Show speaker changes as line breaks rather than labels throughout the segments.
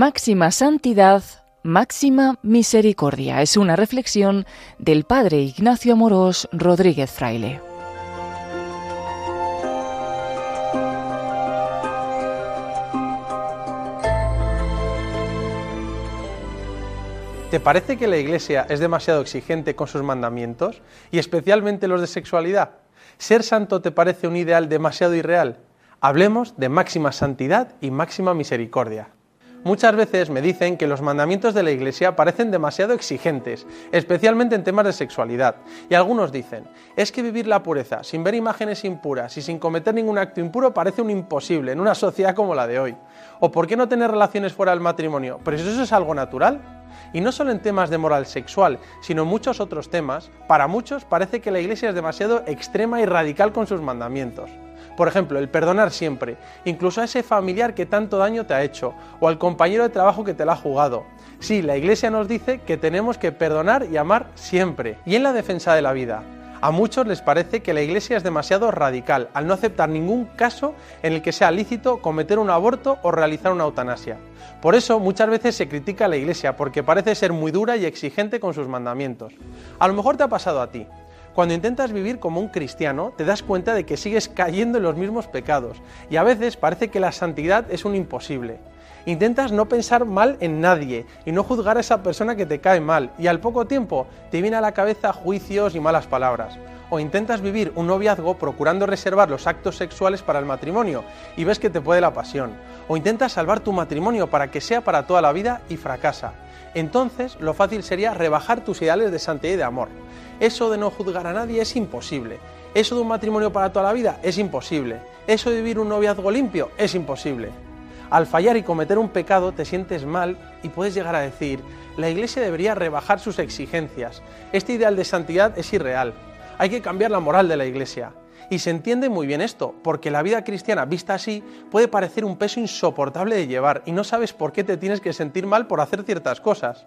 Máxima santidad, máxima misericordia. Es una reflexión del padre Ignacio Amorós Rodríguez Fraile.
¿Te parece que la Iglesia es demasiado exigente con sus mandamientos y especialmente los de sexualidad? ¿Ser santo te parece un ideal demasiado irreal? Hablemos de máxima santidad y máxima misericordia. Muchas veces me dicen que los mandamientos de la Iglesia parecen demasiado exigentes, especialmente en temas de sexualidad. Y algunos dicen, es que vivir la pureza sin ver imágenes impuras y sin cometer ningún acto impuro parece un imposible en una sociedad como la de hoy. ¿O por qué no tener relaciones fuera del matrimonio? ¿Pero eso es algo natural? Y no solo en temas de moral sexual, sino en muchos otros temas, para muchos parece que la Iglesia es demasiado extrema y radical con sus mandamientos. Por ejemplo, el perdonar siempre, incluso a ese familiar que tanto daño te ha hecho, o al compañero de trabajo que te la ha jugado. Sí, la Iglesia nos dice que tenemos que perdonar y amar siempre. Y en la defensa de la vida, a muchos les parece que la Iglesia es demasiado radical al no aceptar ningún caso en el que sea lícito cometer un aborto o realizar una eutanasia. Por eso muchas veces se critica a la Iglesia porque parece ser muy dura y exigente con sus mandamientos. A lo mejor te ha pasado a ti. Cuando intentas vivir como un cristiano, te das cuenta de que sigues cayendo en los mismos pecados y a veces parece que la santidad es un imposible. Intentas no pensar mal en nadie y no juzgar a esa persona que te cae mal y al poco tiempo te viene a la cabeza juicios y malas palabras. O intentas vivir un noviazgo procurando reservar los actos sexuales para el matrimonio y ves que te puede la pasión. O intentas salvar tu matrimonio para que sea para toda la vida y fracasa. Entonces lo fácil sería rebajar tus ideales de santidad y de amor. Eso de no juzgar a nadie es imposible. Eso de un matrimonio para toda la vida es imposible. Eso de vivir un noviazgo limpio es imposible. Al fallar y cometer un pecado te sientes mal y puedes llegar a decir, la Iglesia debería rebajar sus exigencias. Este ideal de santidad es irreal. Hay que cambiar la moral de la Iglesia. Y se entiende muy bien esto, porque la vida cristiana vista así puede parecer un peso insoportable de llevar y no sabes por qué te tienes que sentir mal por hacer ciertas cosas.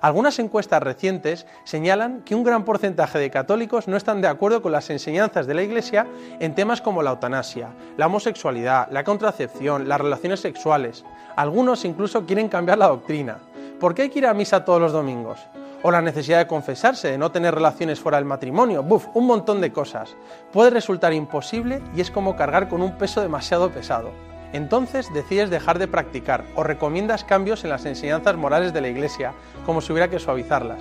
Algunas encuestas recientes señalan que un gran porcentaje de católicos no están de acuerdo con las enseñanzas de la Iglesia en temas como la eutanasia, la homosexualidad, la contracepción, las relaciones sexuales. Algunos incluso quieren cambiar la doctrina. ¿Por qué hay que ir a misa todos los domingos? O la necesidad de confesarse, de no tener relaciones fuera del matrimonio, buf, un montón de cosas. Puede resultar imposible y es como cargar con un peso demasiado pesado. Entonces decides dejar de practicar o recomiendas cambios en las enseñanzas morales de la Iglesia, como si hubiera que suavizarlas.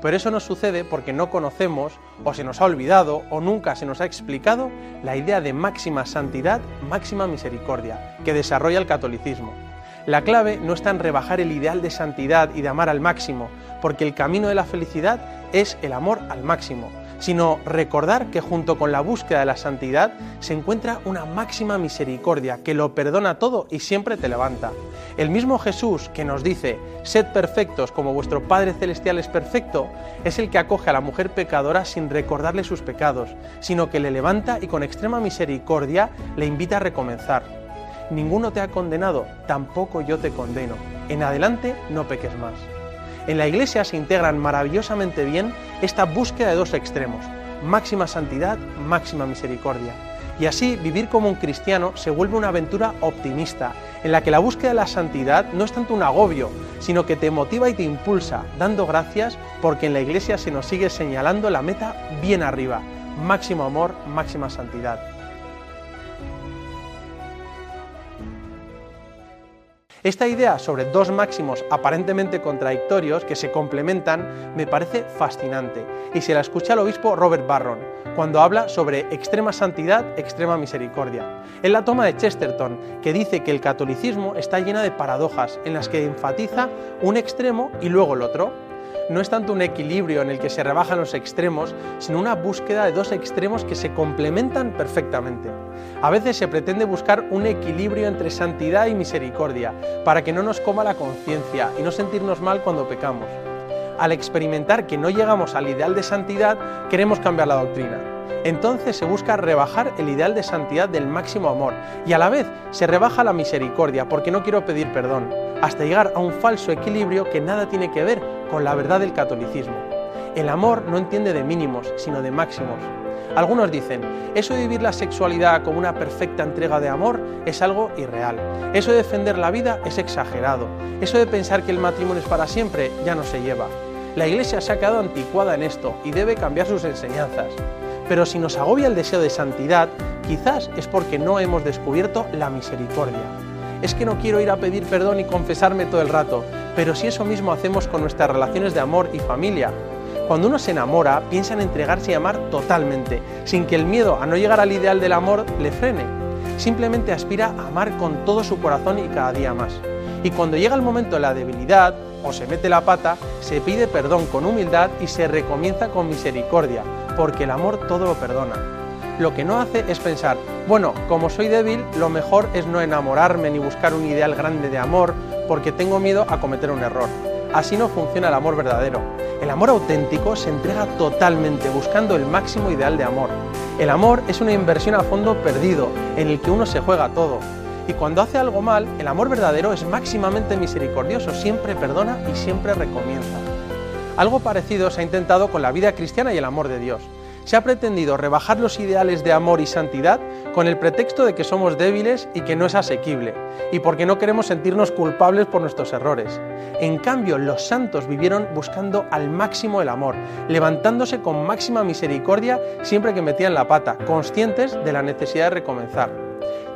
Pero eso no sucede porque no conocemos, o se nos ha olvidado, o nunca se nos ha explicado la idea de máxima santidad, máxima misericordia, que desarrolla el catolicismo. La clave no está en rebajar el ideal de santidad y de amar al máximo, porque el camino de la felicidad es el amor al máximo, sino recordar que junto con la búsqueda de la santidad se encuentra una máxima misericordia que lo perdona todo y siempre te levanta. El mismo Jesús que nos dice, sed perfectos como vuestro Padre Celestial es perfecto, es el que acoge a la mujer pecadora sin recordarle sus pecados, sino que le levanta y con extrema misericordia le invita a recomenzar ninguno te ha condenado, tampoco yo te condeno. En adelante no peques más. En la Iglesia se integran maravillosamente bien esta búsqueda de dos extremos, máxima santidad, máxima misericordia. Y así vivir como un cristiano se vuelve una aventura optimista, en la que la búsqueda de la santidad no es tanto un agobio, sino que te motiva y te impulsa, dando gracias porque en la Iglesia se nos sigue señalando la meta bien arriba, máximo amor, máxima santidad. Esta idea sobre dos máximos aparentemente contradictorios que se complementan me parece fascinante y se la escucha el obispo Robert Barron cuando habla sobre extrema santidad, extrema misericordia. En la toma de Chesterton, que dice que el catolicismo está llena de paradojas en las que enfatiza un extremo y luego el otro, no es tanto un equilibrio en el que se rebajan los extremos, sino una búsqueda de dos extremos que se complementan perfectamente. A veces se pretende buscar un equilibrio entre santidad y misericordia, para que no nos coma la conciencia y no sentirnos mal cuando pecamos. Al experimentar que no llegamos al ideal de santidad, queremos cambiar la doctrina. Entonces se busca rebajar el ideal de santidad del máximo amor y a la vez se rebaja la misericordia porque no quiero pedir perdón, hasta llegar a un falso equilibrio que nada tiene que ver con la verdad del catolicismo. El amor no entiende de mínimos, sino de máximos. Algunos dicen, eso de vivir la sexualidad como una perfecta entrega de amor es algo irreal. Eso de defender la vida es exagerado. Eso de pensar que el matrimonio es para siempre ya no se lleva. La Iglesia se ha quedado anticuada en esto y debe cambiar sus enseñanzas. Pero si nos agobia el deseo de santidad, quizás es porque no hemos descubierto la misericordia. Es que no quiero ir a pedir perdón y confesarme todo el rato, pero si eso mismo hacemos con nuestras relaciones de amor y familia, cuando uno se enamora, piensa en entregarse y amar totalmente, sin que el miedo a no llegar al ideal del amor le frene. Simplemente aspira a amar con todo su corazón y cada día más. Y cuando llega el momento de la debilidad o se mete la pata, se pide perdón con humildad y se recomienza con misericordia, porque el amor todo lo perdona. Lo que no hace es pensar, bueno, como soy débil, lo mejor es no enamorarme ni buscar un ideal grande de amor, porque tengo miedo a cometer un error. Así no funciona el amor verdadero. El amor auténtico se entrega totalmente buscando el máximo ideal de amor. El amor es una inversión a fondo perdido, en el que uno se juega todo. Y cuando hace algo mal, el amor verdadero es máximamente misericordioso, siempre perdona y siempre recomienza. Algo parecido se ha intentado con la vida cristiana y el amor de Dios se ha pretendido rebajar los ideales de amor y santidad con el pretexto de que somos débiles y que no es asequible, y porque no queremos sentirnos culpables por nuestros errores. En cambio, los santos vivieron buscando al máximo el amor, levantándose con máxima misericordia siempre que metían la pata, conscientes de la necesidad de recomenzar.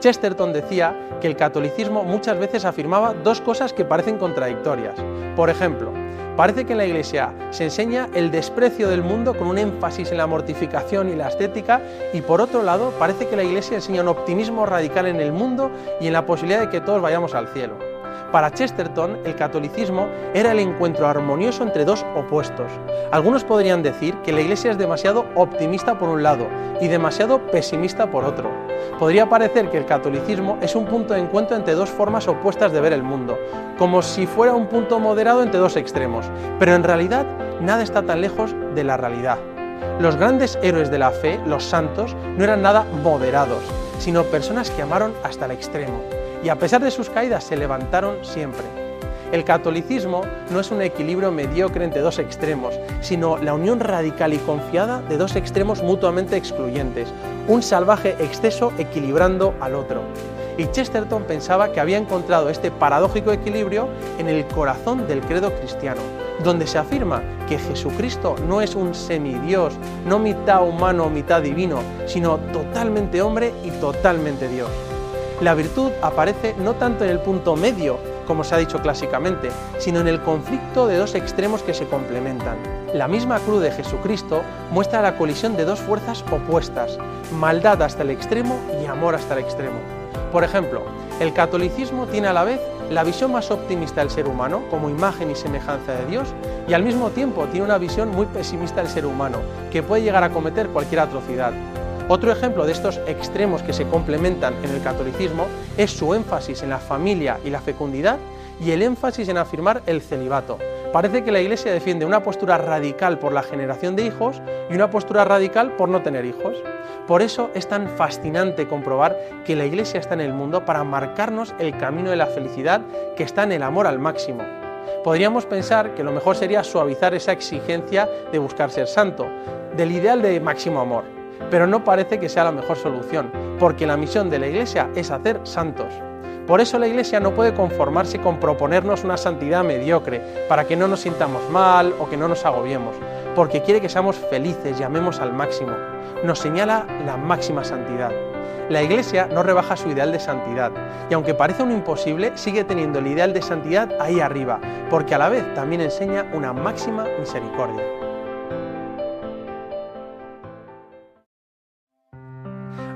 Chesterton decía que el catolicismo muchas veces afirmaba dos cosas que parecen contradictorias. Por ejemplo, Parece que en la Iglesia se enseña el desprecio del mundo con un énfasis en la mortificación y la estética y por otro lado parece que la Iglesia enseña un optimismo radical en el mundo y en la posibilidad de que todos vayamos al cielo. Para Chesterton, el catolicismo era el encuentro armonioso entre dos opuestos. Algunos podrían decir que la Iglesia es demasiado optimista por un lado y demasiado pesimista por otro. Podría parecer que el catolicismo es un punto de encuentro entre dos formas opuestas de ver el mundo, como si fuera un punto moderado entre dos extremos, pero en realidad nada está tan lejos de la realidad. Los grandes héroes de la fe, los santos, no eran nada moderados, sino personas que amaron hasta el extremo y a pesar de sus caídas se levantaron siempre. El catolicismo no es un equilibrio mediocre entre dos extremos, sino la unión radical y confiada de dos extremos mutuamente excluyentes, un salvaje exceso equilibrando al otro. Y Chesterton pensaba que había encontrado este paradójico equilibrio en el corazón del credo cristiano, donde se afirma que Jesucristo no es un semidios, no mitad humano mitad divino, sino totalmente hombre y totalmente Dios. La virtud aparece no tanto en el punto medio, como se ha dicho clásicamente, sino en el conflicto de dos extremos que se complementan. La misma cruz de Jesucristo muestra la colisión de dos fuerzas opuestas, maldad hasta el extremo y amor hasta el extremo. Por ejemplo, el catolicismo tiene a la vez la visión más optimista del ser humano como imagen y semejanza de Dios y al mismo tiempo tiene una visión muy pesimista del ser humano que puede llegar a cometer cualquier atrocidad. Otro ejemplo de estos extremos que se complementan en el catolicismo es su énfasis en la familia y la fecundidad y el énfasis en afirmar el celibato. Parece que la Iglesia defiende una postura radical por la generación de hijos y una postura radical por no tener hijos. Por eso es tan fascinante comprobar que la Iglesia está en el mundo para marcarnos el camino de la felicidad que está en el amor al máximo. Podríamos pensar que lo mejor sería suavizar esa exigencia de buscar ser santo, del ideal de máximo amor pero no parece que sea la mejor solución, porque la misión de la Iglesia es hacer santos. Por eso la Iglesia no puede conformarse con proponernos una santidad mediocre, para que no nos sintamos mal o que no nos agobiemos, porque quiere que seamos felices y amemos al máximo. Nos señala la máxima santidad. La Iglesia no rebaja su ideal de santidad, y aunque parece un imposible, sigue teniendo el ideal de santidad ahí arriba, porque a la vez también enseña una máxima misericordia.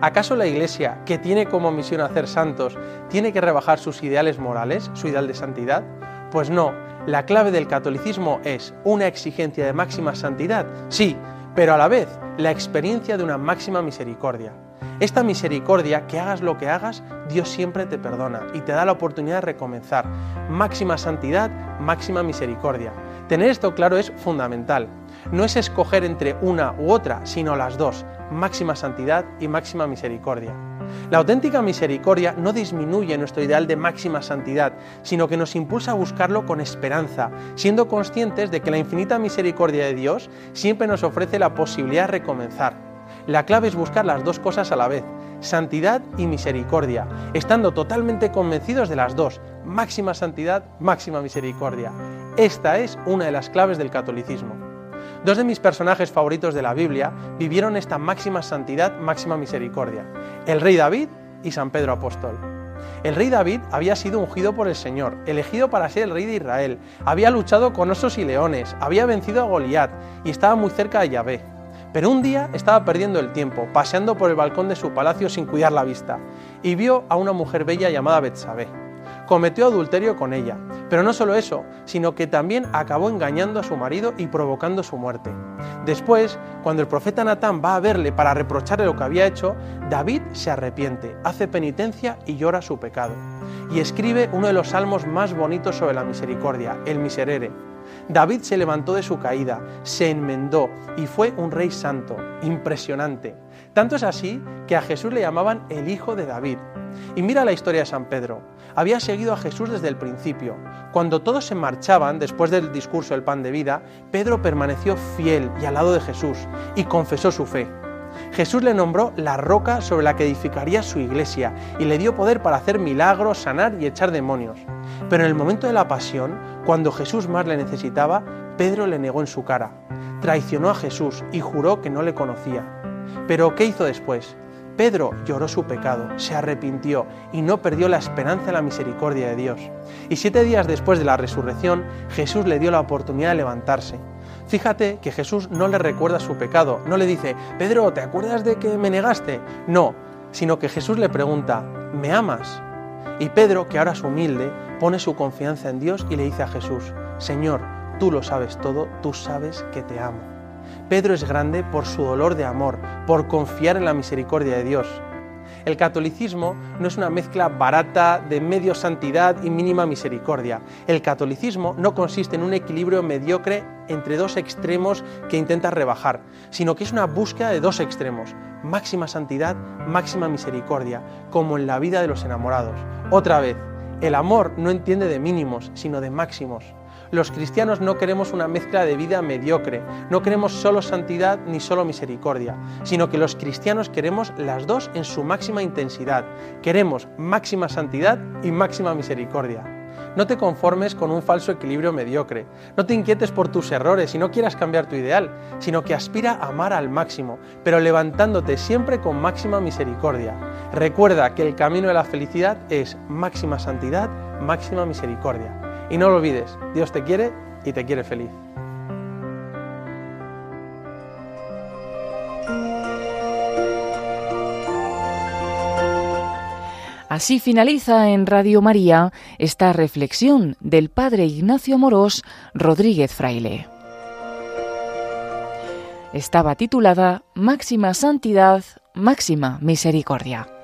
¿Acaso la Iglesia, que tiene como misión hacer santos, tiene que rebajar sus ideales morales, su ideal de santidad? Pues no, la clave del catolicismo es una exigencia de máxima santidad, sí, pero a la vez la experiencia de una máxima misericordia. Esta misericordia, que hagas lo que hagas, Dios siempre te perdona y te da la oportunidad de recomenzar. Máxima santidad, máxima misericordia. Tener esto claro es fundamental. No es escoger entre una u otra, sino las dos, máxima santidad y máxima misericordia. La auténtica misericordia no disminuye nuestro ideal de máxima santidad, sino que nos impulsa a buscarlo con esperanza, siendo conscientes de que la infinita misericordia de Dios siempre nos ofrece la posibilidad de recomenzar. La clave es buscar las dos cosas a la vez, santidad y misericordia, estando totalmente convencidos de las dos, máxima santidad, máxima misericordia. Esta es una de las claves del catolicismo. Dos de mis personajes favoritos de la Biblia vivieron esta máxima santidad, máxima misericordia, el rey David y San Pedro Apóstol. El rey David había sido ungido por el Señor, elegido para ser el rey de Israel, había luchado con osos y leones, había vencido a Goliat y estaba muy cerca de Yahvé. Pero un día estaba perdiendo el tiempo, paseando por el balcón de su palacio sin cuidar la vista, y vio a una mujer bella llamada Betsabé cometió adulterio con ella. Pero no solo eso, sino que también acabó engañando a su marido y provocando su muerte. Después, cuando el profeta Natán va a verle para reprocharle lo que había hecho, David se arrepiente, hace penitencia y llora su pecado. Y escribe uno de los salmos más bonitos sobre la misericordia, el Miserere. David se levantó de su caída, se enmendó y fue un rey santo, impresionante. Tanto es así que a Jesús le llamaban el Hijo de David. Y mira la historia de San Pedro había seguido a Jesús desde el principio. Cuando todos se marchaban después del discurso del pan de vida, Pedro permaneció fiel y al lado de Jesús y confesó su fe. Jesús le nombró la roca sobre la que edificaría su iglesia y le dio poder para hacer milagros, sanar y echar demonios. Pero en el momento de la pasión, cuando Jesús más le necesitaba, Pedro le negó en su cara. Traicionó a Jesús y juró que no le conocía. Pero ¿qué hizo después? Pedro lloró su pecado, se arrepintió y no perdió la esperanza en la misericordia de Dios. Y siete días después de la resurrección, Jesús le dio la oportunidad de levantarse. Fíjate que Jesús no le recuerda su pecado, no le dice, Pedro, ¿te acuerdas de que me negaste? No, sino que Jesús le pregunta, ¿me amas? Y Pedro, que ahora es humilde, pone su confianza en Dios y le dice a Jesús, Señor, tú lo sabes todo, tú sabes que te amo. Pedro es grande por su dolor de amor, por confiar en la misericordia de Dios. El catolicismo no es una mezcla barata de medio santidad y mínima misericordia. El catolicismo no consiste en un equilibrio mediocre entre dos extremos que intenta rebajar, sino que es una búsqueda de dos extremos, máxima santidad, máxima misericordia, como en la vida de los enamorados. Otra vez, el amor no entiende de mínimos, sino de máximos. Los cristianos no queremos una mezcla de vida mediocre, no queremos solo santidad ni solo misericordia, sino que los cristianos queremos las dos en su máxima intensidad. Queremos máxima santidad y máxima misericordia. No te conformes con un falso equilibrio mediocre, no te inquietes por tus errores y no quieras cambiar tu ideal, sino que aspira a amar al máximo, pero levantándote siempre con máxima misericordia. Recuerda que el camino de la felicidad es máxima santidad, máxima misericordia. Y no lo olvides, Dios te quiere y te quiere feliz.
Así finaliza en Radio María esta reflexión del Padre Ignacio Amorós Rodríguez Fraile. Estaba titulada Máxima Santidad, Máxima Misericordia.